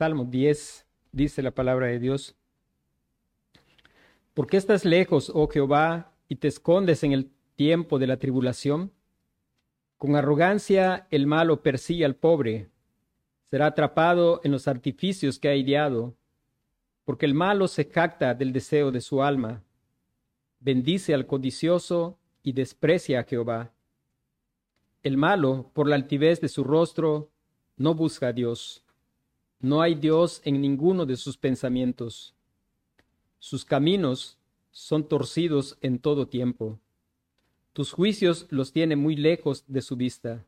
Salmo 10 dice la palabra de Dios. ¿Por qué estás lejos, oh Jehová, y te escondes en el tiempo de la tribulación? Con arrogancia el malo persigue al pobre, será atrapado en los artificios que ha ideado, porque el malo se jacta del deseo de su alma, bendice al codicioso y desprecia a Jehová. El malo, por la altivez de su rostro, no busca a Dios. No hay Dios en ninguno de sus pensamientos. Sus caminos son torcidos en todo tiempo. Tus juicios los tiene muy lejos de su vista.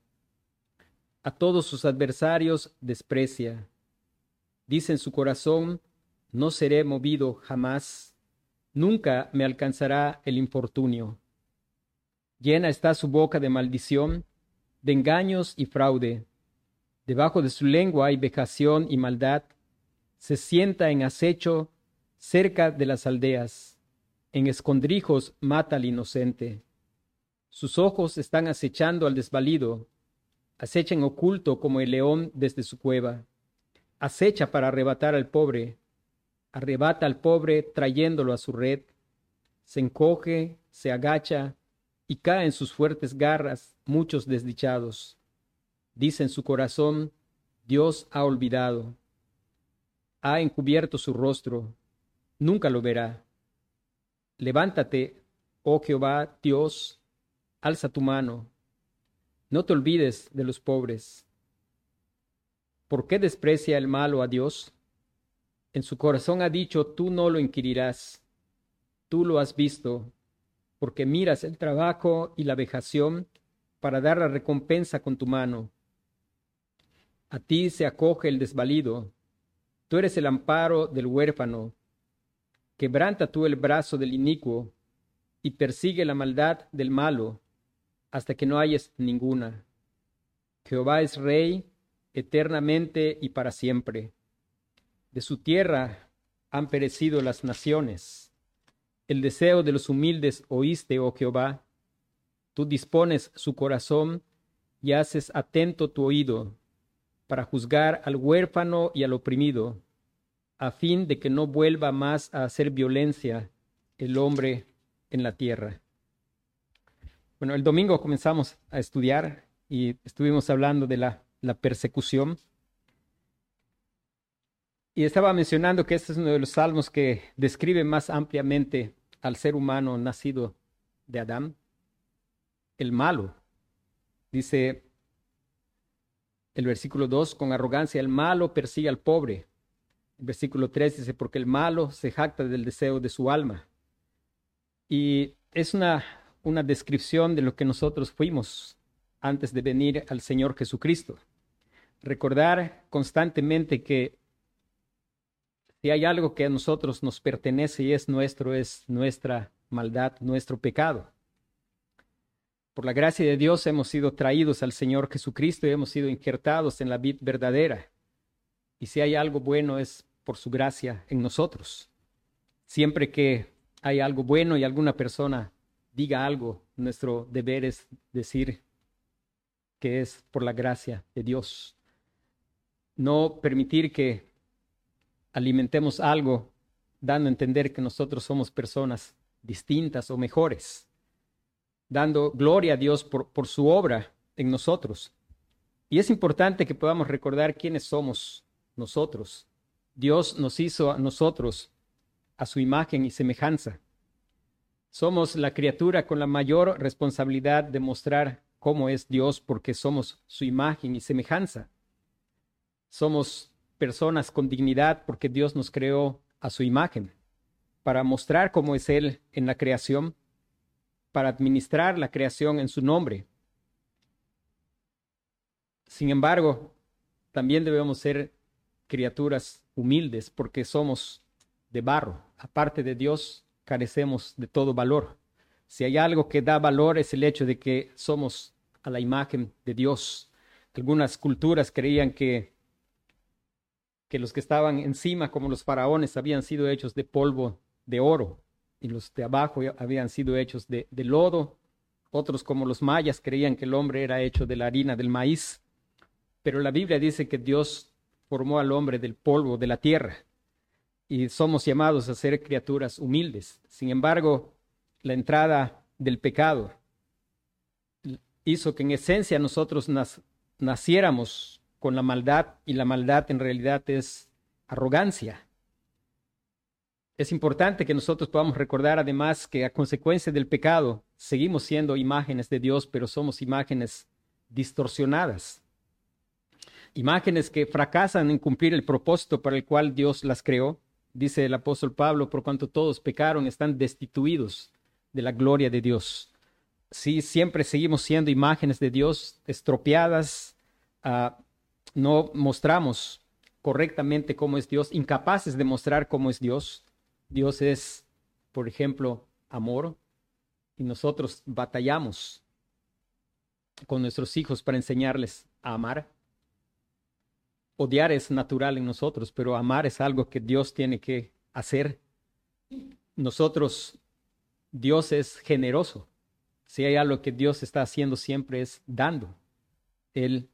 A todos sus adversarios desprecia. Dice en su corazón, no seré movido jamás, nunca me alcanzará el infortunio. Llena está su boca de maldición, de engaños y fraude. Debajo de su lengua hay vejación y maldad. Se sienta en acecho cerca de las aldeas. En escondrijos mata al inocente. Sus ojos están acechando al desvalido. Acecha en oculto como el león desde su cueva. Acecha para arrebatar al pobre. Arrebata al pobre trayéndolo a su red. Se encoge, se agacha, y caen sus fuertes garras muchos desdichados. Dice en su corazón, Dios ha olvidado, ha encubierto su rostro, nunca lo verá. Levántate, oh Jehová, Dios, alza tu mano, no te olvides de los pobres. ¿Por qué desprecia el malo a Dios? En su corazón ha dicho, tú no lo inquirirás, tú lo has visto, porque miras el trabajo y la vejación para dar la recompensa con tu mano. A ti se acoge el desvalido, tú eres el amparo del huérfano. Quebranta tú el brazo del inicuo y persigue la maldad del malo hasta que no hayas ninguna. Jehová es rey eternamente y para siempre. De su tierra han perecido las naciones el deseo de los humildes oíste, oh Jehová. Tú dispones su corazón y haces atento tu oído para juzgar al huérfano y al oprimido, a fin de que no vuelva más a hacer violencia el hombre en la tierra. Bueno, el domingo comenzamos a estudiar y estuvimos hablando de la, persecución. Y estaba mencionando que este es uno de los salmos que describe más ampliamente al ser humano nacido de Adán, el malo. Dice el versículo 2, con arrogancia el malo persigue al pobre. El versículo 3 dice, porque el malo se jacta del deseo de su alma. Y es una, una descripción de lo que nosotros fuimos antes de venir al Señor Jesucristo. Recordar constantemente que si hay algo que a nosotros nos pertenece y es nuestro, es nuestra maldad, nuestro pecado. Por la gracia de Dios hemos sido traídos al Señor Jesucristo y hemos sido injertados en la vida verdadera. Y si hay algo bueno es por su gracia en nosotros. Siempre que hay algo bueno y alguna persona diga algo, nuestro deber es decir que es por la gracia de Dios. No permitir que alimentemos algo dando a entender que nosotros somos personas distintas o mejores, dando gloria a Dios por, por su obra en nosotros. Y es importante que podamos recordar quiénes somos nosotros. Dios nos hizo a nosotros a su imagen y semejanza. Somos la criatura con la mayor responsabilidad de mostrar cómo es Dios porque somos su imagen y semejanza. Somos personas con dignidad porque Dios nos creó a su imagen, para mostrar cómo es Él en la creación, para administrar la creación en su nombre. Sin embargo, también debemos ser criaturas humildes porque somos de barro. Aparte de Dios, carecemos de todo valor. Si hay algo que da valor es el hecho de que somos a la imagen de Dios. Algunas culturas creían que que los que estaban encima, como los faraones, habían sido hechos de polvo de oro, y los de abajo habían sido hechos de, lodo. Otros, como los mayas, creían que el hombre era hecho de la harina del maíz. Pero la Biblia dice que Dios formó al hombre del polvo de la tierra y somos llamados a ser criaturas humildes. Sin embargo, la entrada del pecado hizo que en esencia nosotros naciéramos con la maldad y la maldad en realidad es arrogancia. Es importante que nosotros podamos recordar además que a consecuencia del pecado seguimos siendo imágenes de Dios, pero somos imágenes distorsionadas. Imágenes que fracasan en cumplir el propósito para el cual Dios las creó. Dice el apóstol Pablo, por cuanto todos pecaron, están destituidos de la gloria de Dios. Sí, siempre seguimos siendo imágenes de Dios estropeadas, ah, no mostramos correctamente cómo es Dios, incapaces de mostrar cómo es Dios. Dios es, por ejemplo, amor, y nosotros batallamos con nuestros hijos para enseñarles a amar. Odiar es natural en nosotros, pero amar es algo que Dios tiene que hacer. Nosotros, Dios es generoso. Si hay algo que Dios está haciendo siempre es dando. Él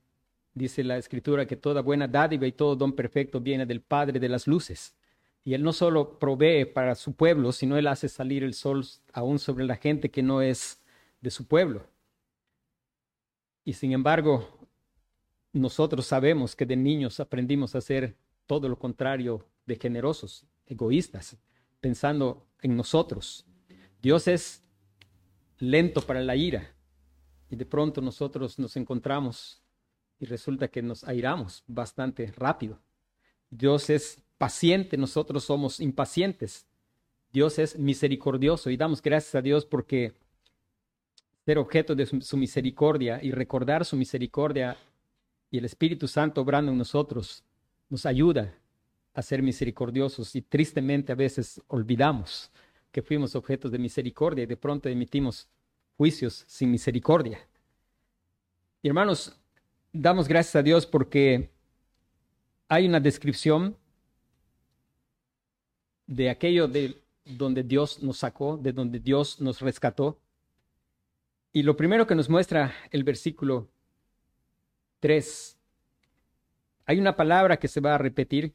dice la escritura que toda buena dádiva y todo don perfecto viene del Padre de las luces. Y Él no solo provee para su pueblo, sino Él hace salir el sol aún sobre la gente que no es de su pueblo. Y sin embargo, nosotros sabemos que de niños aprendimos a ser todo lo contrario de generosos, egoístas, pensando en nosotros. Dios es lento para la ira y de pronto nosotros nos encontramos y resulta que nos airamos bastante rápido. Dios es paciente, nosotros somos impacientes. Dios es misericordioso y damos gracias a Dios porque ser objeto de su, misericordia y recordar su misericordia y el Espíritu Santo obrando en nosotros nos ayuda a ser misericordiosos y tristemente a veces olvidamos que fuimos objetos de misericordia y de pronto emitimos juicios sin misericordia. Y hermanos, damos gracias a Dios porque hay una descripción de aquello de donde Dios nos sacó, de donde Dios nos rescató. Y lo primero que nos muestra el versículo 3, hay una palabra que se va a repetir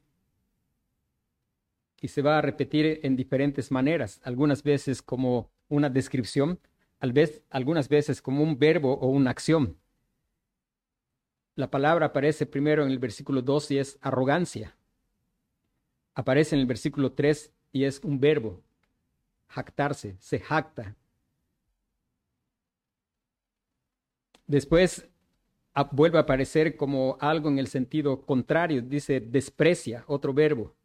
y se va a repetir en diferentes maneras, algunas veces como una descripción, algunas veces como un verbo o una acción. La palabra aparece primero en el versículo 2 y es arrogancia. Aparece en el versículo 3 y es un verbo, jactarse, se jacta, Después vuelve a aparecer como algo en el sentido contrario, dice desprecia, otro verbo.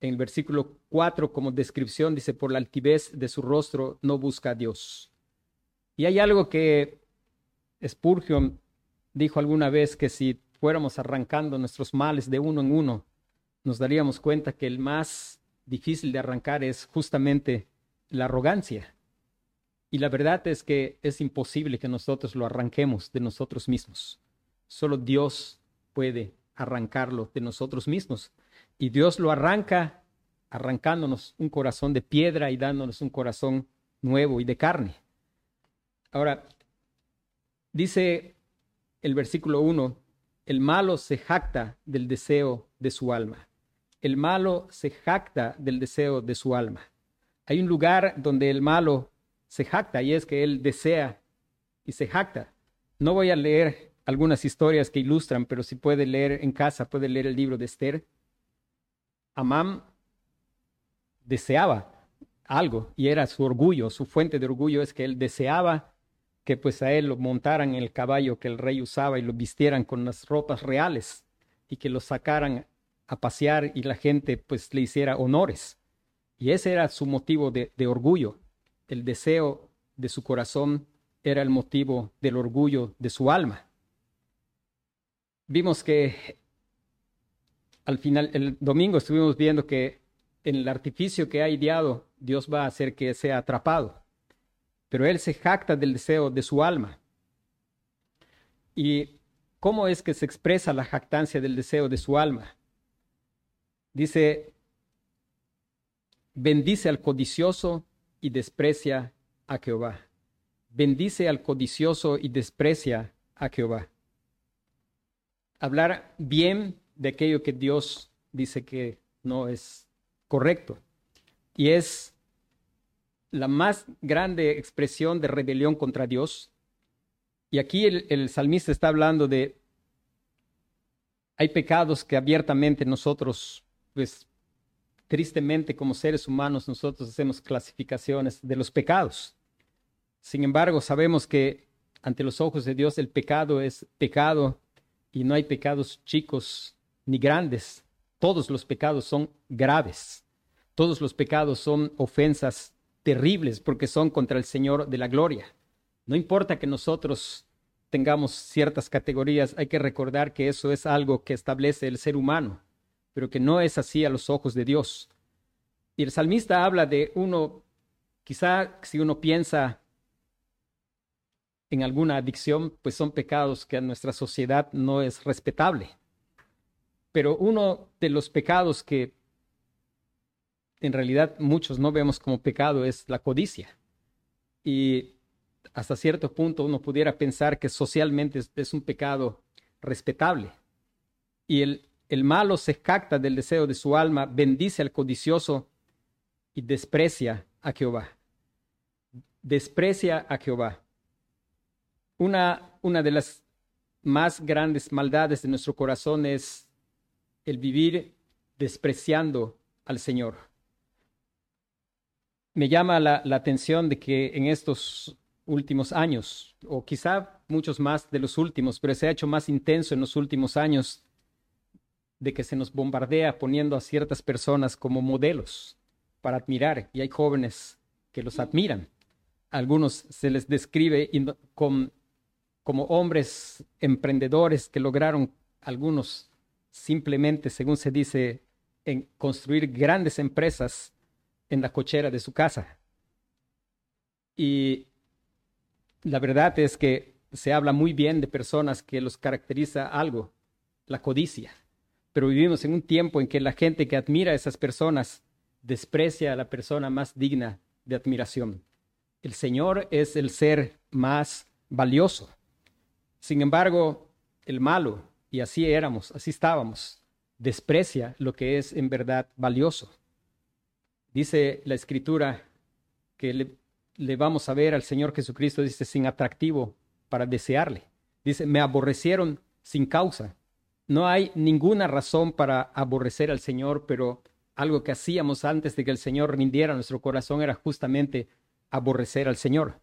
En el versículo 4 como descripción dice, por la altivez de su rostro no busca a Dios. Y hay algo que Spurgeon dijo alguna vez que si fuéramos arrancando nuestros males de uno en uno, nos daríamos cuenta que el más difícil de arrancar es justamente la arrogancia. Y la verdad es que es imposible que nosotros lo arranquemos de nosotros mismos. Solo Dios puede arrancarlo de nosotros mismos. Y Dios lo arranca arrancándonos un corazón de piedra y dándonos un corazón nuevo y de carne. Ahora, dice el versículo 1, el malo se jacta del deseo de su alma. El malo se jacta del deseo de su alma. Hay un lugar donde el malo se jacta y es que él desea y se jacta. No voy a leer algunas historias que ilustran, pero si puede leer en casa, puede leer el libro de Esther. Amán deseaba algo y era su orgullo, su fuente de orgullo es que él deseaba que pues a él lo montaran en el caballo que el rey usaba y lo vistieran con las ropas reales y que lo sacaran a pasear y la gente pues le hiciera honores. Y ese era su motivo de, orgullo el deseo de su corazón era el motivo del orgullo de su alma. Vimos que al final, el domingo estuvimos viendo que en el artificio que ha ideado, Dios va a hacer que sea atrapado. Pero él se jacta del deseo de su alma. ¿Y cómo es que se expresa la jactancia del deseo de su alma? Dice, bendice al codicioso y desprecia a Jehová. Bendice al codicioso y desprecia a Jehová. Hablar bien de aquello que Dios dice que no es correcto. Y es la más grande expresión de rebelión contra Dios. Y aquí el, el salmista está hablando de, hay pecados que abiertamente nosotros, pues tristemente como seres humanos, nosotros hacemos clasificaciones de los pecados. Sin embargo, sabemos que ante los ojos de Dios el pecado es pecado y no hay pecados chicos ni grandes. Todos los pecados son graves. Todos los pecados son ofensas terribles porque son contra el Señor de la gloria. No importa que nosotros tengamos ciertas categorías, hay que recordar que eso es algo que establece el ser humano, pero que no es así a los ojos de Dios. Y el salmista habla de uno, quizá si uno piensa en alguna adicción, pues son pecados que a nuestra sociedad no es respetable. Pero uno de los pecados que en realidad muchos no vemos como pecado es la codicia. Y hasta cierto punto uno pudiera pensar que socialmente es, un pecado respetable. Y el, el malo se jacta del deseo de su alma, bendice al codicioso y desprecia a Jehová. Desprecia a Jehová. Una, una de las más grandes maldades de nuestro corazón es el vivir despreciando al Señor. Me llama la, la, atención de que en estos últimos años, o quizá muchos más de los últimos, pero se ha hecho más intenso en los últimos años, de que se nos bombardea poniendo a ciertas personas como modelos para admirar, y hay jóvenes que los admiran. algunos se les describe como hombres emprendedores que lograron algunos simplemente, según se dice, en construir grandes empresas en la cochera de su casa. Y la verdad es que se habla muy bien de personas que los caracteriza algo, la codicia. Pero vivimos en un tiempo en que la gente que admira a esas personas desprecia a la persona más digna de admiración. El Señor es el ser más valioso. Sin embargo, el malo, y así éramos, así estábamos, desprecia lo que es en verdad valioso. Dice la escritura que le, vamos a ver al Señor Jesucristo, dice, sin atractivo para desearle. Dice, me aborrecieron sin causa. No hay ninguna razón para aborrecer al Señor, pero algo que hacíamos antes de que el Señor rindiera nuestro corazón era justamente aborrecer al Señor.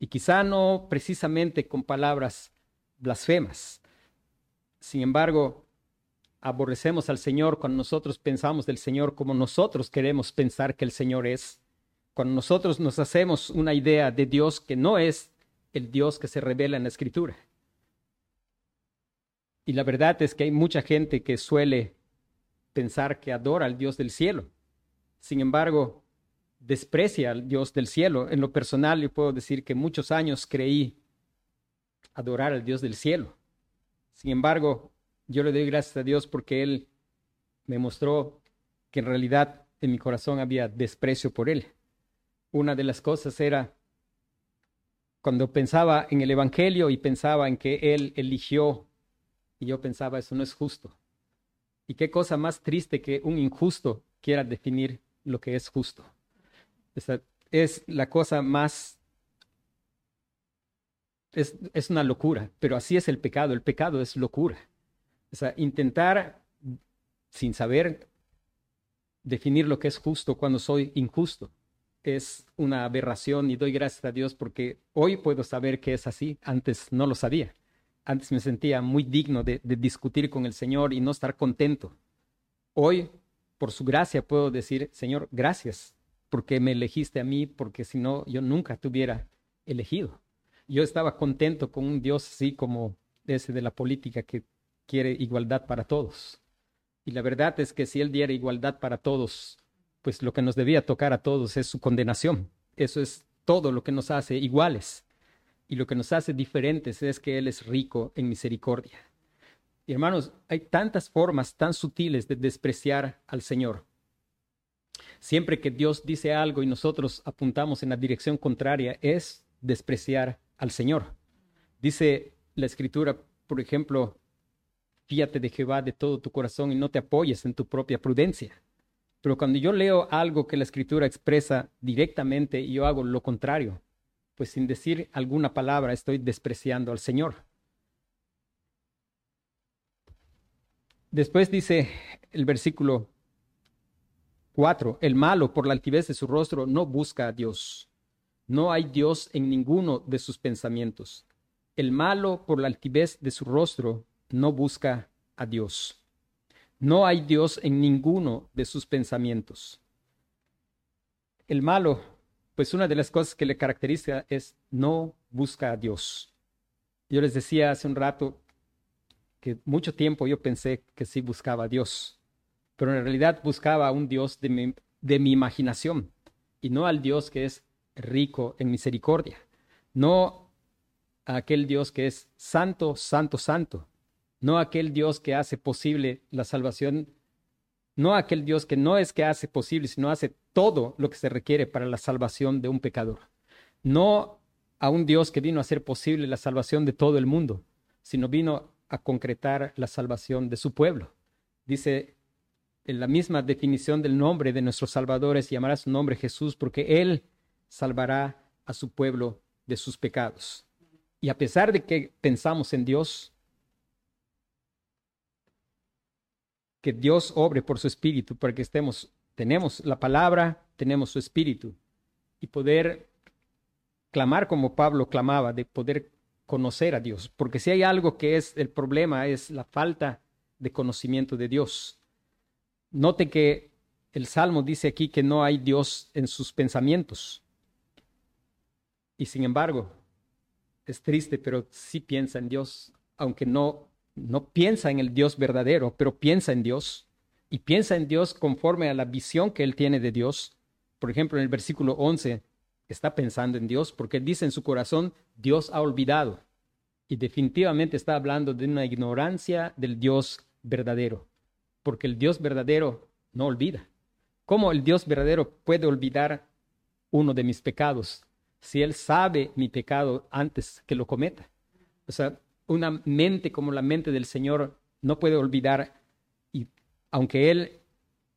Y quizá no precisamente con palabras blasfemas. Sin embargo, aborrecemos al Señor cuando nosotros pensamos del Señor como nosotros queremos pensar que el Señor es. Cuando nosotros nos hacemos una idea de Dios que no es el Dios que se revela en la Escritura. Y la verdad es que hay mucha gente que suele pensar que adora al Dios del cielo. Sin embargo, desprecia al Dios del cielo. En lo personal, yo puedo decir que muchos años creí adorar al Dios del cielo. Sin embargo, yo le doy gracias a Dios porque Él me mostró que en realidad en mi corazón había desprecio por Él. Una de las cosas era cuando pensaba en el Evangelio y pensaba en que Él eligió, y yo pensaba, eso no es justo. Y qué cosa más triste que un injusto quiera definir lo que es justo. Es la cosa más es, una locura, pero así es el pecado, el pecado es locura. Intentar sin saber definir lo que es justo cuando soy injusto es una aberración y doy gracias a Dios porque hoy puedo saber que es así, antes no lo sabía. Antes me sentía muy digno de, discutir con el Señor y no estar contento. Hoy, por su gracia, puedo decir, Señor, gracias porque me elegiste a mí, porque si no, yo nunca te hubiera elegido yo estaba contento con un Dios así como ese de la política que quiere igualdad para todos. Y la verdad es que si Él diera igualdad para todos, pues lo que nos debía tocar a todos es su condenación. Eso es todo lo que nos hace iguales. Y lo que nos hace diferentes es que Él es rico en misericordia. Y hermanos, hay tantas formas tan sutiles de despreciar al Señor. Siempre que Dios dice algo y nosotros apuntamos en la dirección contraria, es despreciar al Señor. Dice la escritura, por ejemplo, fíate de Jehová de todo tu corazón y no te apoyes en tu propia prudencia. Pero cuando yo leo algo que la escritura expresa directamente y yo hago lo contrario, pues sin decir alguna palabra estoy despreciando al Señor. Después dice el versículo 4, el malo por la altivez de su rostro no busca a Dios. No hay Dios en ninguno de sus pensamientos. El malo por la altivez de su rostro no busca a Dios. No hay Dios en ninguno de sus pensamientos. El malo, pues una de las cosas que le caracteriza es no busca a Dios. Yo les decía hace un rato que mucho tiempo yo pensé que sí buscaba a Dios, pero en realidad buscaba a un Dios de mi, de mi imaginación y no al Dios que es rico en misericordia, no a aquel Dios que es santo, santo, santo, no aquel Dios que hace posible la salvación, no aquel Dios que no es que hace posible, sino hace todo lo que se requiere para la salvación de un pecador. No a un Dios que vino a hacer posible la salvación de todo el mundo, sino vino a concretar la salvación de su pueblo. Dice en la misma definición del nombre de nuestro Salvador es llamará su nombre Jesús porque Él salvará a su pueblo de sus pecados. Y a pesar de que pensamos en Dios, que Dios obre por su espíritu para que estemos, tenemos la palabra, tenemos su espíritu y poder clamar como Pablo clamaba, de poder conocer a Dios, porque si hay algo que es el problema es la falta de conocimiento de Dios. Note que el Salmo dice aquí que no hay Dios en sus pensamientos. Y sin embargo, es triste, pero sí piensa en Dios, aunque no no piensa en el Dios verdadero, pero piensa en Dios y piensa en Dios conforme a la visión que él tiene de Dios. Por ejemplo, en el versículo 11 está pensando en Dios porque él dice en su corazón, Dios ha olvidado. Y definitivamente está hablando de una ignorancia del Dios verdadero, porque el Dios verdadero no olvida. ¿Cómo el Dios verdadero puede olvidar uno de mis pecados si él sabe mi pecado antes que lo cometa? O sea, una mente como la mente del Señor no puede olvidar, y aunque él,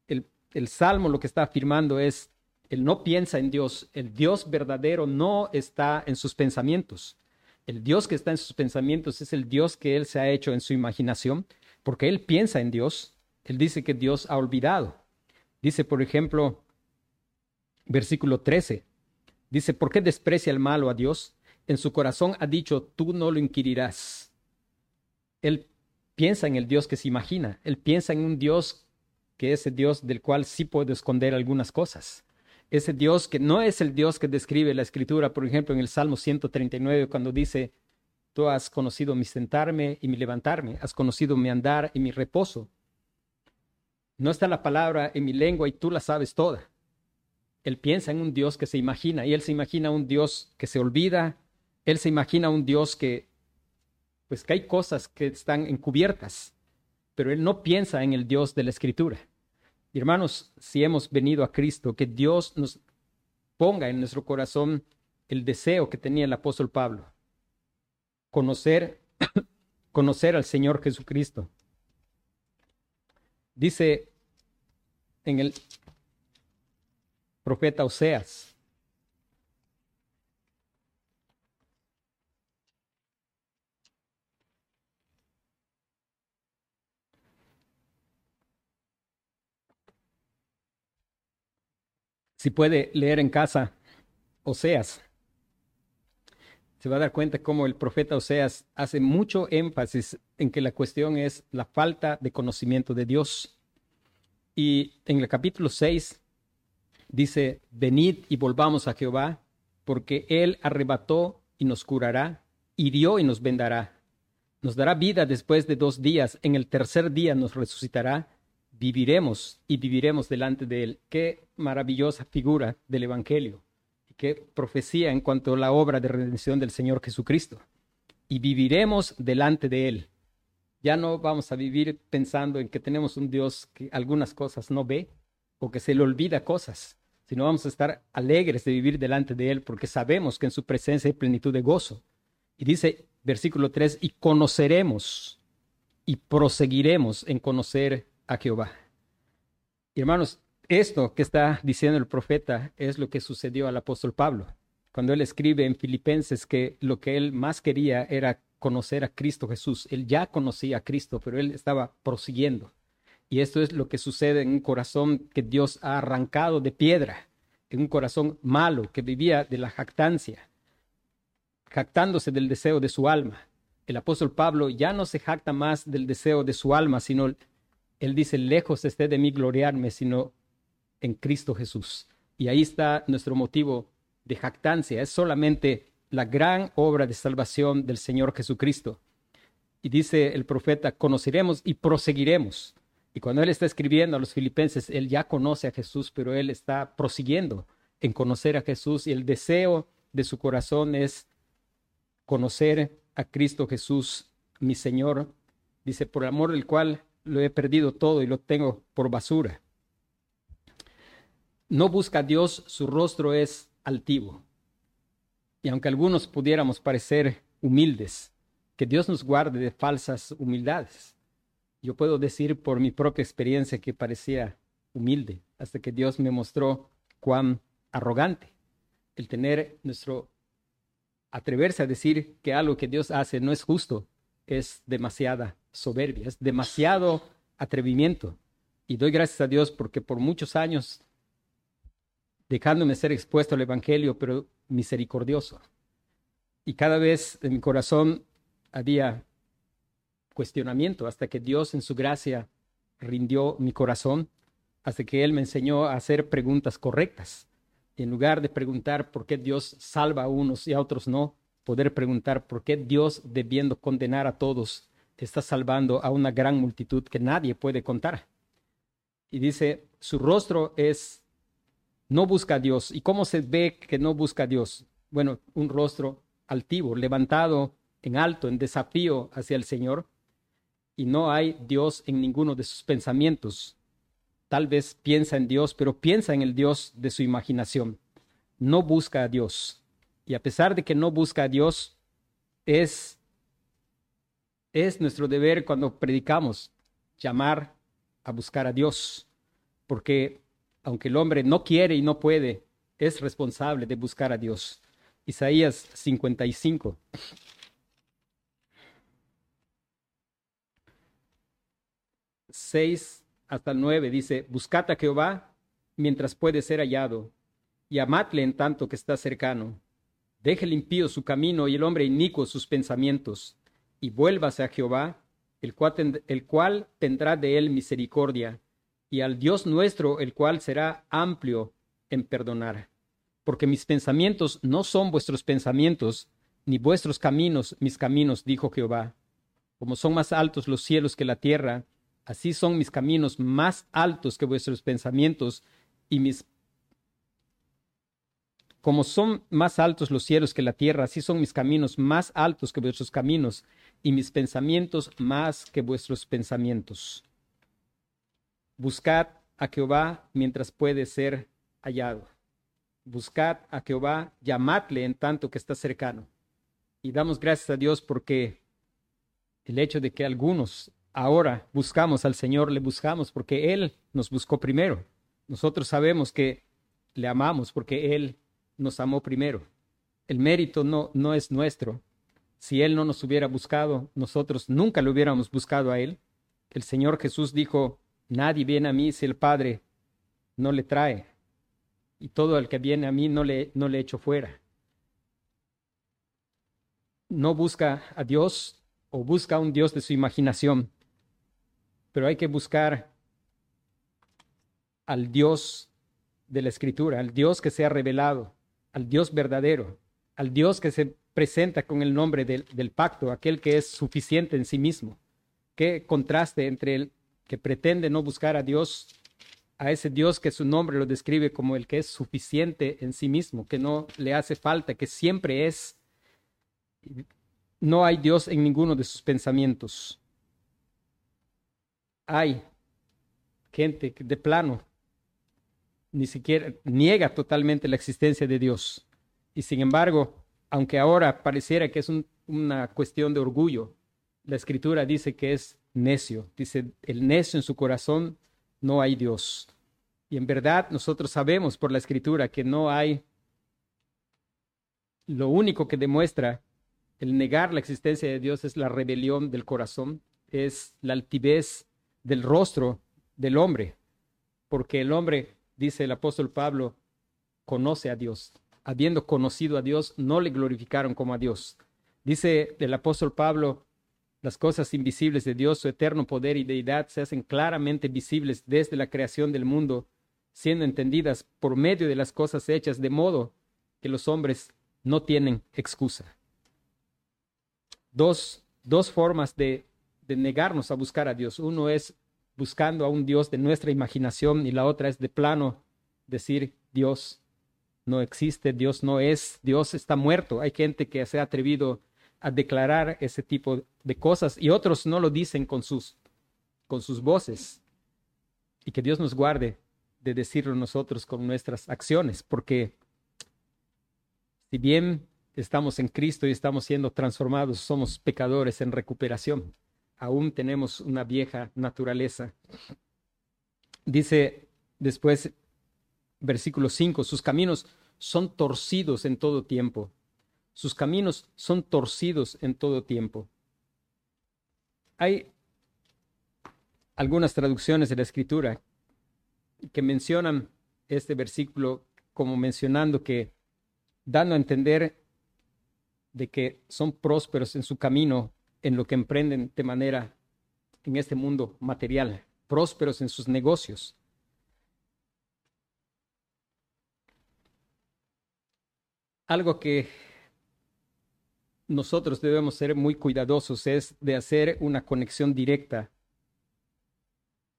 el, Salmo lo que está afirmando es, él no piensa en Dios, el Dios verdadero no está en sus pensamientos. El Dios que está en sus pensamientos es el Dios que él se ha hecho en su imaginación, porque él piensa en Dios. Él dice que Dios ha olvidado. Dice, por ejemplo, versículo 13, dice, ¿por qué desprecia el malo a Dios? En su corazón ha dicho, tú no lo inquirirás. Él piensa en el Dios que se imagina, él piensa en un Dios que es el Dios del cual sí puede esconder algunas cosas. Ese Dios que no es el Dios que describe la escritura, por ejemplo, en el Salmo 139, cuando dice, tú has conocido mi sentarme y mi levantarme, has conocido mi andar y mi reposo. No está la palabra en mi lengua y tú la sabes toda. Él piensa en un Dios que se imagina y él se imagina un Dios que se olvida, él se imagina un Dios que, pues que hay cosas que están encubiertas, pero él no piensa en el Dios de la Escritura. hermanos, si hemos venido a Cristo, que Dios nos ponga en nuestro corazón el deseo que tenía el apóstol Pablo, conocer, conocer al Señor Jesucristo. Dice en el profeta Oseas, Si puede leer en casa Oseas, se va a dar cuenta cómo el profeta Oseas hace mucho énfasis en que la cuestión es la falta de conocimiento de Dios. Y en el capítulo 6 dice, venid y volvamos a Jehová, porque Él arrebató y nos curará, hirió y nos vendará. Nos dará vida después de dos días, en el tercer día nos resucitará viviremos y viviremos delante de Él. Qué maravillosa figura del Evangelio, qué profecía en cuanto a la obra de redención del Señor Jesucristo. Y viviremos delante de Él. Ya no vamos a vivir pensando en que tenemos un Dios que algunas cosas no ve o que se le olvida cosas, sino vamos a estar alegres de vivir delante de Él porque sabemos que en su presencia hay plenitud de gozo. Y dice versículo 3, y conoceremos y proseguiremos en conocer a Jehová. hermanos, esto que está diciendo el profeta es lo que sucedió al apóstol Pablo, cuando él escribe en Filipenses que lo que él más quería era conocer a Cristo Jesús. Él ya conocía a Cristo, pero él estaba prosiguiendo. Y esto es lo que sucede en un corazón que Dios ha arrancado de piedra, en un corazón malo que vivía de la jactancia, jactándose del deseo de su alma. El apóstol Pablo ya no se jacta más del deseo de su alma, sino él dice, lejos esté de mí gloriarme, sino en Cristo Jesús. Y ahí está nuestro motivo de jactancia, es solamente la gran obra de salvación del Señor Jesucristo. Y dice el profeta, conoceremos y proseguiremos. Y cuando él está escribiendo a los filipenses, él ya conoce a Jesús, pero él está prosiguiendo en conocer a Jesús y el deseo de su corazón es conocer a Cristo Jesús, mi Señor. Dice, por el amor del cual lo he perdido todo y lo tengo por basura. No busca a Dios, su rostro es altivo. Y aunque algunos pudiéramos parecer humildes, que Dios nos guarde de falsas humildades. Yo puedo decir por mi propia experiencia que parecía humilde hasta que Dios me mostró cuán arrogante el tener nuestro atreverse a decir que algo que Dios hace no es justo es demasiada soberbia, es demasiado atrevimiento. Y doy gracias a Dios porque por muchos años, dejándome ser expuesto al Evangelio, pero misericordioso. Y cada vez en mi corazón había cuestionamiento hasta que Dios en su gracia rindió mi corazón, hasta que Él me enseñó a hacer preguntas correctas. en lugar de preguntar por qué Dios salva a unos y a otros no, poder preguntar por qué Dios, debiendo condenar a todos, está salvando a una gran multitud que nadie puede contar. Y dice, su rostro es no busca a Dios. ¿Y cómo se ve que no busca a Dios? Bueno, un rostro altivo, levantado en alto, en desafío hacia el Señor, y no hay Dios en ninguno de sus pensamientos. Tal vez piensa en Dios, pero piensa en el Dios de su imaginación. No busca a Dios. Y a pesar de que no busca a Dios, es, es nuestro deber cuando predicamos llamar a buscar a Dios, porque aunque el hombre no quiere y no puede, es responsable de buscar a Dios. Isaías 55. Seis hasta nueve dice, buscad a Jehová mientras puede ser hallado, y amadle en tanto que está cercano. Deje el impío su camino y el hombre inicuo sus pensamientos, y vuélvase a Jehová, el cual, el cual tendrá de él misericordia y al Dios nuestro, el cual será amplio en perdonar. Porque mis pensamientos no son vuestros pensamientos, ni vuestros caminos mis caminos, dijo Jehová. Como son más altos los cielos que la tierra, así son mis caminos más altos que vuestros pensamientos, y mis como son más altos los cielos que la tierra, así son mis caminos más altos que vuestros caminos, y mis pensamientos más que vuestros pensamientos. Buscad a Jehová mientras puede ser hallado. Buscad a Jehová, llamadle en tanto que está cercano. Y damos gracias a Dios porque el hecho de que algunos ahora buscamos al Señor, le buscamos porque Él nos buscó primero. Nosotros sabemos que le amamos porque Él nos amó primero. El mérito no, no es nuestro. Si Él no nos hubiera buscado, nosotros nunca lo hubiéramos buscado a Él. El Señor Jesús dijo, Nadie viene a mí si el Padre no le trae. Y todo el que viene a mí no le, no le echo fuera. No busca a Dios o busca a un Dios de su imaginación, pero hay que buscar al Dios de la Escritura, al Dios que se ha revelado, al Dios verdadero, al Dios que se presenta con el nombre del, pacto, aquel que es suficiente en sí mismo. Qué contraste entre el, que pretende no buscar a Dios, a ese Dios que su nombre lo describe como el que es suficiente en sí mismo, que no le hace falta, que siempre es. No hay Dios en ninguno de sus pensamientos. Hay gente que de plano ni siquiera niega totalmente la existencia de Dios. Y sin embargo, aunque ahora pareciera que es una cuestión de orgullo, la escritura dice que es necio. Dice, el necio en su corazón no hay Dios. Y en verdad nosotros sabemos por la escritura que no hay lo único que demuestra el negar la existencia de Dios es la rebelión del corazón, es la altivez del rostro del hombre, porque el hombre, dice el apóstol Pablo, conoce a Dios. Habiendo conocido a Dios, no le glorificaron como a Dios. Dice el apóstol Pablo, las cosas invisibles de Dios, su eterno poder y deidad, se hacen claramente visibles desde la creación del mundo, siendo entendidas por medio de las cosas hechas, de modo que los hombres no tienen excusa. Dos, dos formas de, de negarnos a buscar a Dios. Uno es buscando a un Dios de nuestra imaginación y la otra es de plano decir Dios no existe, Dios no es, Dios está muerto. Hay gente que se ha atrevido a declarar ese tipo de cosas y otros no lo dicen con sus, con sus voces. Y que Dios nos guarde de decirlo nosotros con nuestras acciones, porque si bien estamos en Cristo y estamos siendo transformados, somos pecadores en recuperación. Aún tenemos una vieja naturaleza. Dice después, versículo 5, sus caminos son torcidos en todo tiempo. Sus caminos son torcidos en todo tiempo. Hay algunas traducciones de la escritura que mencionan este versículo como mencionando que dando a entender de que son prósperos en su camino, en lo que emprenden de manera en este mundo material, prósperos en sus negocios. Algo que nosotros debemos ser muy cuidadosos es de hacer una conexión directa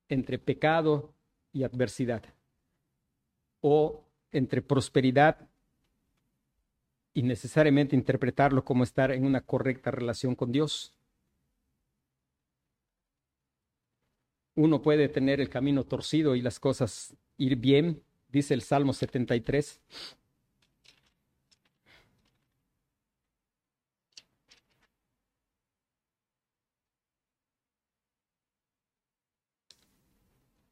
entre pecado y adversidad o entre prosperidad y necesariamente interpretarlo como estar en una correcta relación con Dios. Uno puede tener el camino torcido y las cosas ir bien, dice el Salmo 73.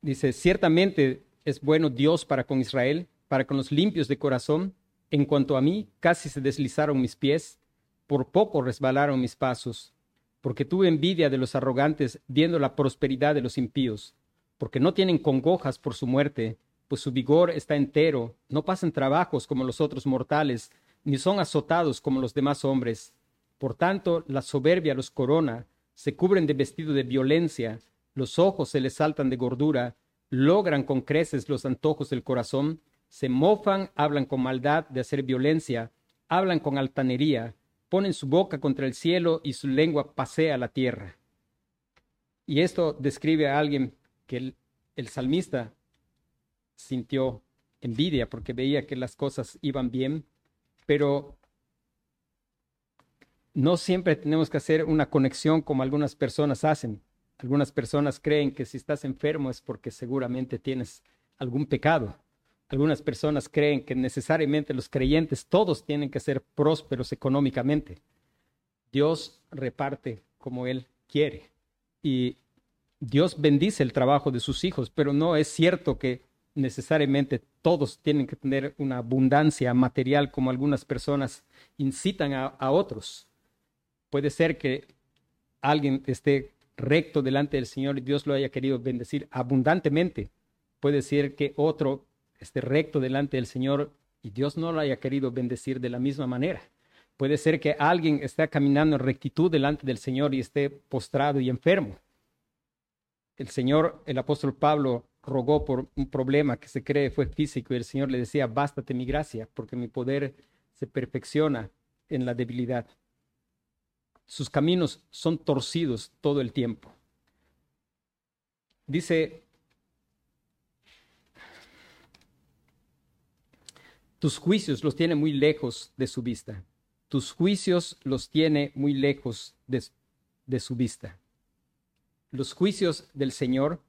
Dice, ciertamente es bueno Dios para con Israel, para con los limpios de corazón en cuanto a mí, casi se deslizaron mis pies, por poco resbalaron mis pasos, porque tuve envidia de los arrogantes viendo la prosperidad de los impíos, porque no tienen congojas por su muerte, pues su vigor está entero, no pasan trabajos como los otros mortales, ni son azotados como los demás hombres. Por tanto, la soberbia los corona, se cubren de vestido de violencia, los ojos se les saltan de gordura, logran con creces los antojos del corazón, se mofan, hablan con maldad de hacer violencia, hablan con altanería, ponen su boca contra el cielo y su lengua pasea la tierra. Y esto describe a alguien que el, el salmista sintió envidia porque veía que las cosas iban bien, pero no siempre tenemos que hacer una conexión como algunas personas hacen. Algunas personas creen que si estás enfermo es porque seguramente tienes algún pecado. Algunas personas creen que necesariamente los creyentes todos tienen que ser prósperos económicamente. Dios reparte como Él quiere. Y Dios bendice el trabajo de sus hijos, pero no es cierto que necesariamente todos tienen que tener una abundancia material como algunas personas incitan a, otros. Puede ser que alguien esté recto delante del Señor y Dios lo haya querido bendecir abundantemente. Puede ser que otro esté recto delante del Señor y Dios no lo haya querido bendecir de la misma manera. Puede ser que alguien esté caminando en rectitud delante del Señor y esté postrado y enfermo. El Señor, el apóstol Pablo, rogó por un problema que se cree fue físico y el Señor le decía, bástate mi gracia, porque mi poder se perfecciona en la debilidad. Sus caminos son torcidos todo el tiempo. Dice Tus juicios los tiene muy lejos de su vista. Tus juicios los tiene muy lejos de, de su vista. Los juicios del Señor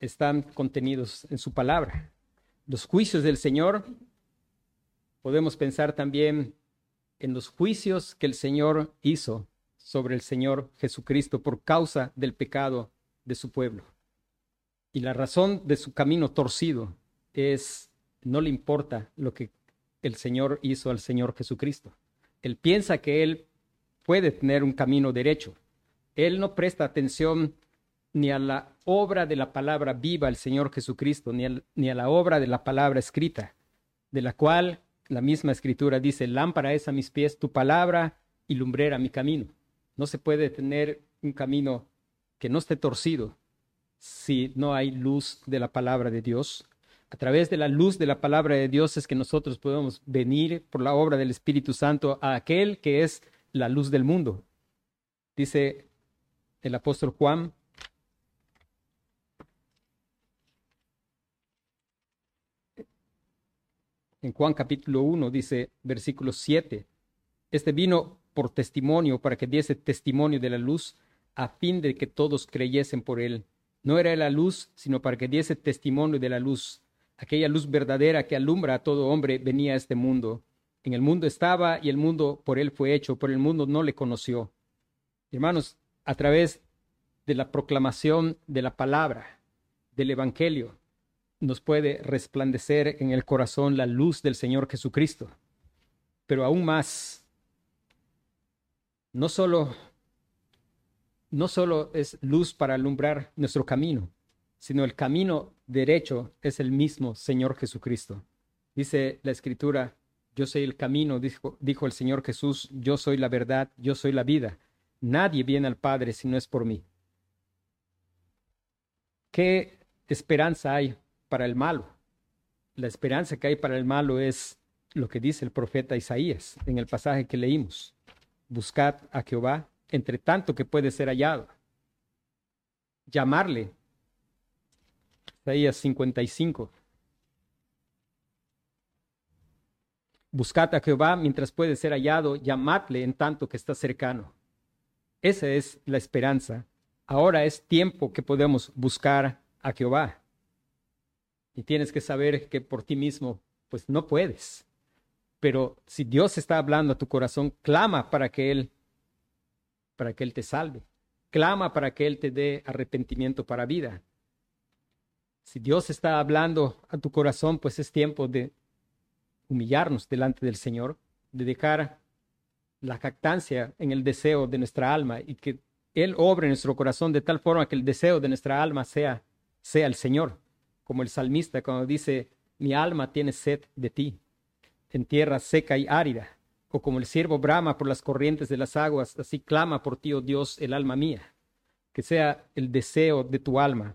están contenidos en su palabra. Los juicios del Señor, podemos pensar también en los juicios que el Señor hizo sobre el Señor Jesucristo por causa del pecado de su pueblo. Y la razón de su camino torcido es, no le importa lo que el Señor hizo al Señor Jesucristo. Él piensa que Él puede tener un camino derecho. Él no presta atención ni a la obra de la palabra viva del Señor Jesucristo, ni ni a la obra de la palabra escrita, de la cual la misma escritura dice, lámpara es a mis pies tu palabra y lumbrera mi camino. No se puede tener un camino que no esté torcido si no hay luz de la palabra de Dios. A través de la luz de la palabra de Dios es que nosotros podemos venir por la obra del Espíritu Santo a aquel que es la luz del mundo. Dice el apóstol Juan en Juan capítulo 1, dice versículo 7, este vino por testimonio para que diese testimonio de la luz, a fin de que todos creyesen por él. No era la luz, sino para que diese testimonio de la luz. Aquella luz verdadera que alumbra a todo hombre venía a este mundo. En el mundo estaba y el mundo por él fue hecho, por el mundo no le conoció. Hermanos, a través de la proclamación de la palabra, del Evangelio, nos puede resplandecer en el corazón la luz del Señor Jesucristo. Pero aún más, no solo, no solo es luz para alumbrar nuestro camino, sino el camino derecho es el mismo Señor Jesucristo. Dice la Escritura, yo soy el camino, dijo, dijo el Señor Jesús, yo soy la verdad, yo soy la vida. Nadie viene al Padre si no es por mí. ¿Qué esperanza hay para el malo. La esperanza que hay para el malo es lo que dice el profeta Isaías en el pasaje que leímos. Buscad a Jehová entre tanto que puede ser hallado. Llamarle. Isaías 55. Buscad a Jehová mientras puede ser hallado, llamadle en tanto que está cercano. Esa es la esperanza. Ahora es tiempo que podemos buscar a Jehová. Y tienes que saber que por ti mismo, pues no puedes. Pero si Dios está hablando a tu corazón, clama para que Él, para que Él te salve. Clama para que Él te dé arrepentimiento para vida. Si Dios está hablando a tu corazón, pues es tiempo de humillarnos delante del Señor, de dejar la jactancia en el deseo de nuestra alma y que Él obre nuestro corazón de tal forma que el deseo de nuestra alma sea, sea el Señor como el salmista cuando dice, mi alma tiene sed de ti, en tierra seca y árida, o como el siervo brama por las corrientes de las aguas, así clama por ti, oh Dios, el alma mía. Que sea el deseo de tu alma,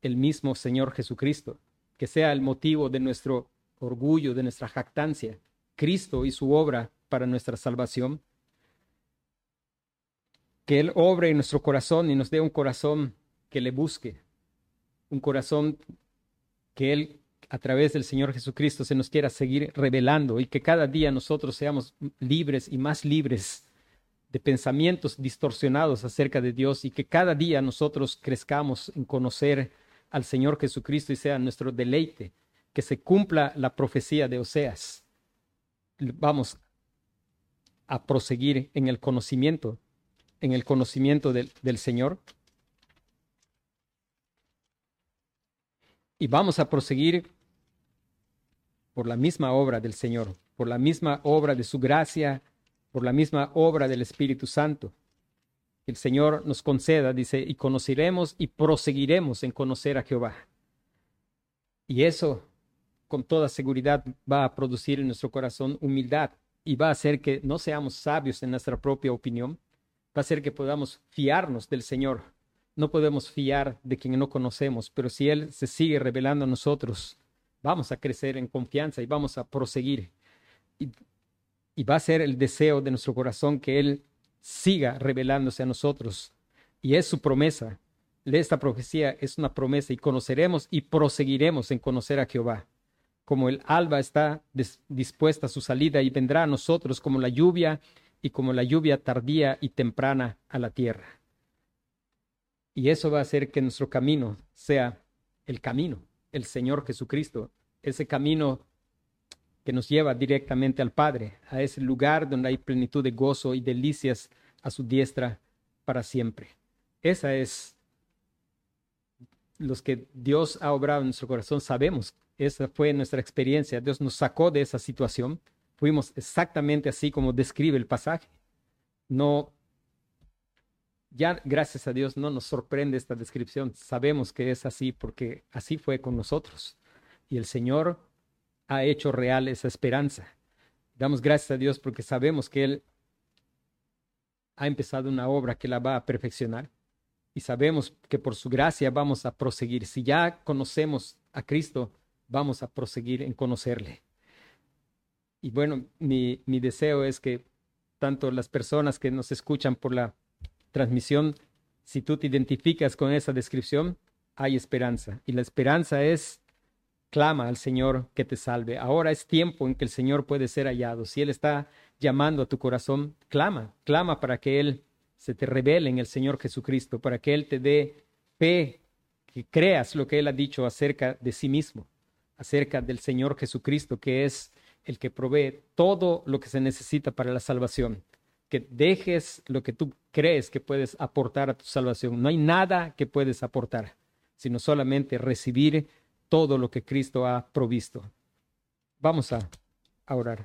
el mismo Señor Jesucristo, que sea el motivo de nuestro orgullo, de nuestra jactancia, Cristo y su obra para nuestra salvación. Que Él obre en nuestro corazón y nos dé un corazón que le busque, un corazón que Él a través del Señor Jesucristo se nos quiera seguir revelando y que cada día nosotros seamos libres y más libres de pensamientos distorsionados acerca de Dios y que cada día nosotros crezcamos en conocer al Señor Jesucristo y sea nuestro deleite, que se cumpla la profecía de Oseas. Vamos a proseguir en el conocimiento, en el conocimiento del, del Señor. Y vamos a proseguir por la misma obra del Señor, por la misma obra de su gracia, por la misma obra del Espíritu Santo. El Señor nos conceda, dice, y conoceremos y proseguiremos en conocer a Jehová. Y eso, con toda seguridad, va a producir en nuestro corazón humildad y va a hacer que no seamos sabios en nuestra propia opinión, va a hacer que podamos fiarnos del Señor no podemos fiar de quien no conocemos, pero si Él se sigue revelando a nosotros, vamos a crecer en confianza y vamos a proseguir. Y, va a ser el deseo de nuestro corazón que Él siga revelándose a nosotros. Y es su promesa. Esta profecía es una promesa y conoceremos y proseguiremos en conocer a Jehová. Como el alba está dispuesta su salida y vendrá a nosotros como la lluvia y como la lluvia tardía y temprana a la tierra. Y eso va a hacer que nuestro camino sea el camino, el Señor Jesucristo, ese camino que nos lleva directamente al Padre, a ese lugar donde hay plenitud de gozo y delicias a su diestra para siempre. Esa es los que Dios ha obrado en nuestro corazón, sabemos, esa fue nuestra experiencia. Dios nos sacó de esa situación. Fuimos exactamente así como describe el pasaje. No, ya gracias a Dios no nos sorprende esta descripción. Sabemos que es así porque así fue con nosotros. Y el Señor ha hecho real esa esperanza. Damos gracias a Dios porque sabemos que Él ha empezado una obra que la va a perfeccionar y sabemos que por su gracia vamos a proseguir. Si ya conocemos a Cristo, vamos a proseguir en conocerle. Y bueno, mi, mi deseo es que tanto las personas que nos escuchan por la transmisión, si tú te identificas con esa descripción, hay esperanza. Y la esperanza es, clama al Señor que te salve. Ahora es tiempo en que el Señor puede ser hallado. Si Él está llamando a tu corazón, clama, clama para que Él se te revele en el Señor Jesucristo, para que Él te dé fe, que creas lo que Él ha dicho acerca de sí mismo, acerca del Señor Jesucristo, que es el que provee todo lo que se necesita para la salvación. Que dejes lo que tú crees que puedes aportar a tu salvación. No hay nada que puedes aportar, sino solamente recibir todo lo que Cristo ha provisto. Vamos a, orar.